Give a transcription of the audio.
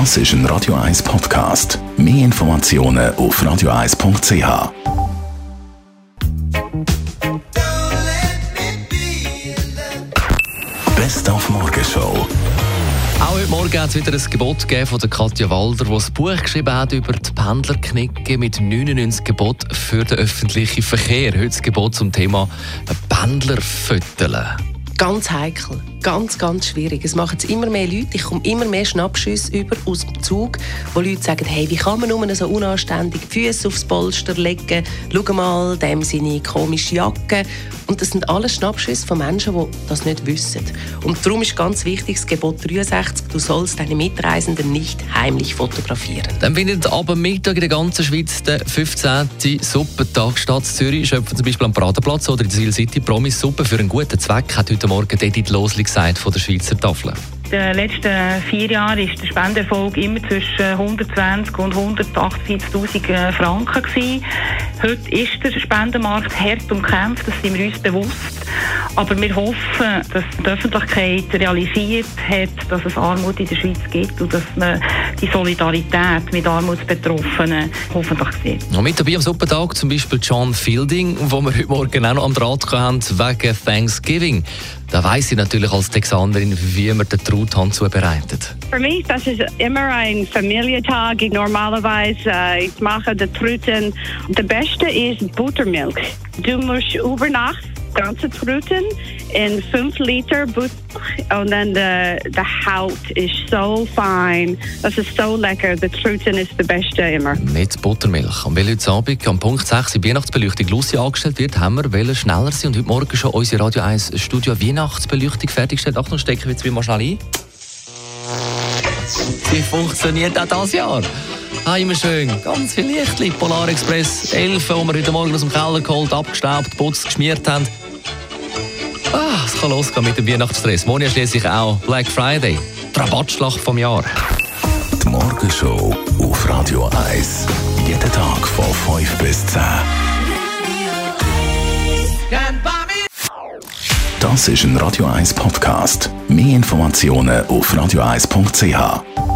Das ist ein Radio 1 Podcast. Mehr Informationen auf radio1.ch. Best auf Morgenshow. Auch heute Morgen hat es wieder ein Gebot gegeben von der Katja Walder, die ein Buch geschrieben hat über die Pendlerknicke mit 99 Geboten für den öffentlichen Verkehr. Heute das Gebot zum Thema Pendlervierteln. Ganz heikel, ganz, ganz schwierig. Es machen es immer mehr Leute. Ich komme immer mehr Schnappschüsse über aus dem Zug, wo Leute sagen, hey, wie kann man nur so unanständig die Füße aufs Polster legen? Schau mal, dem seine komische Jacke. Und das sind alles Schnappschüsse von Menschen, die das nicht wissen. Und darum ist ganz wichtig das Gebot 63, du sollst deine Mitreisenden nicht heimlich fotografieren. Dann findet ab Mittag in der ganzen Schweiz der 15. Suppentag statt. Zürich schöpfen zum Beispiel am Praterplatz oder in der Seal City Promis Suppe für einen guten Zweck, hat heute Morgen Edith Losli gesagt von der Schweizer Tafel. In den letzten vier Jahren war der Spendenerfolg immer zwischen 120 und 148.000 Franken. Gewesen. Heute ist der Spendenmarkt hart umkämpft, das sind wir uns bewusst. Aber wir hoffen, dass die Öffentlichkeit realisiert hat, dass es Armut in der Schweiz gibt und dass man die Solidarität mit Armutsbetroffenen hoffentlich sieht. Und mit dabei am Suppentag zum Beispiel John Fielding, wo wir heute Morgen auch noch am Draht haben wegen Thanksgiving. Da weiss ich natürlich als Texanerin, wie man den Truthahn zubereitet. Für mich das ist immer ein Familientag. Ich normalerweise äh, ich mache die Truten. Der beste ist Buttermilch. Du musst über Nacht ganze Truten in 5 Liter Butter und dann der de Haut ist so fein. Das ist so lecker. Der Truten ist der beste immer. Mit Buttermilch. Und weil heute Abend am Punkt 6 die Weihnachtsbeleuchtung Lucy angestellt wird, haben wir wollen schneller sein und heute Morgen schon unsere Radio 1 Studio Weihnachtsbeleuchtung fertiggestellt. Achtung, stecken wir jetzt mal schnell ein. Sie funktioniert auch dieses Jahr. Ah, immer schön. Ganz viel Lichtli. Polar Express 11, die wir heute Morgen aus dem Keller geholt, abgestaubt, geputzt, geschmiert haben. Ah, es kann losgehen mit dem Weihnachtsstress. Morgen schließlich auch Black Friday. Die Rabattschlacht vom Jahr. Die Morgenshow auf Radio 1. Jeden Tag von 5 bis 10. Das ist ein Radio 1 Podcast. Mehr Informationen auf radio1.ch.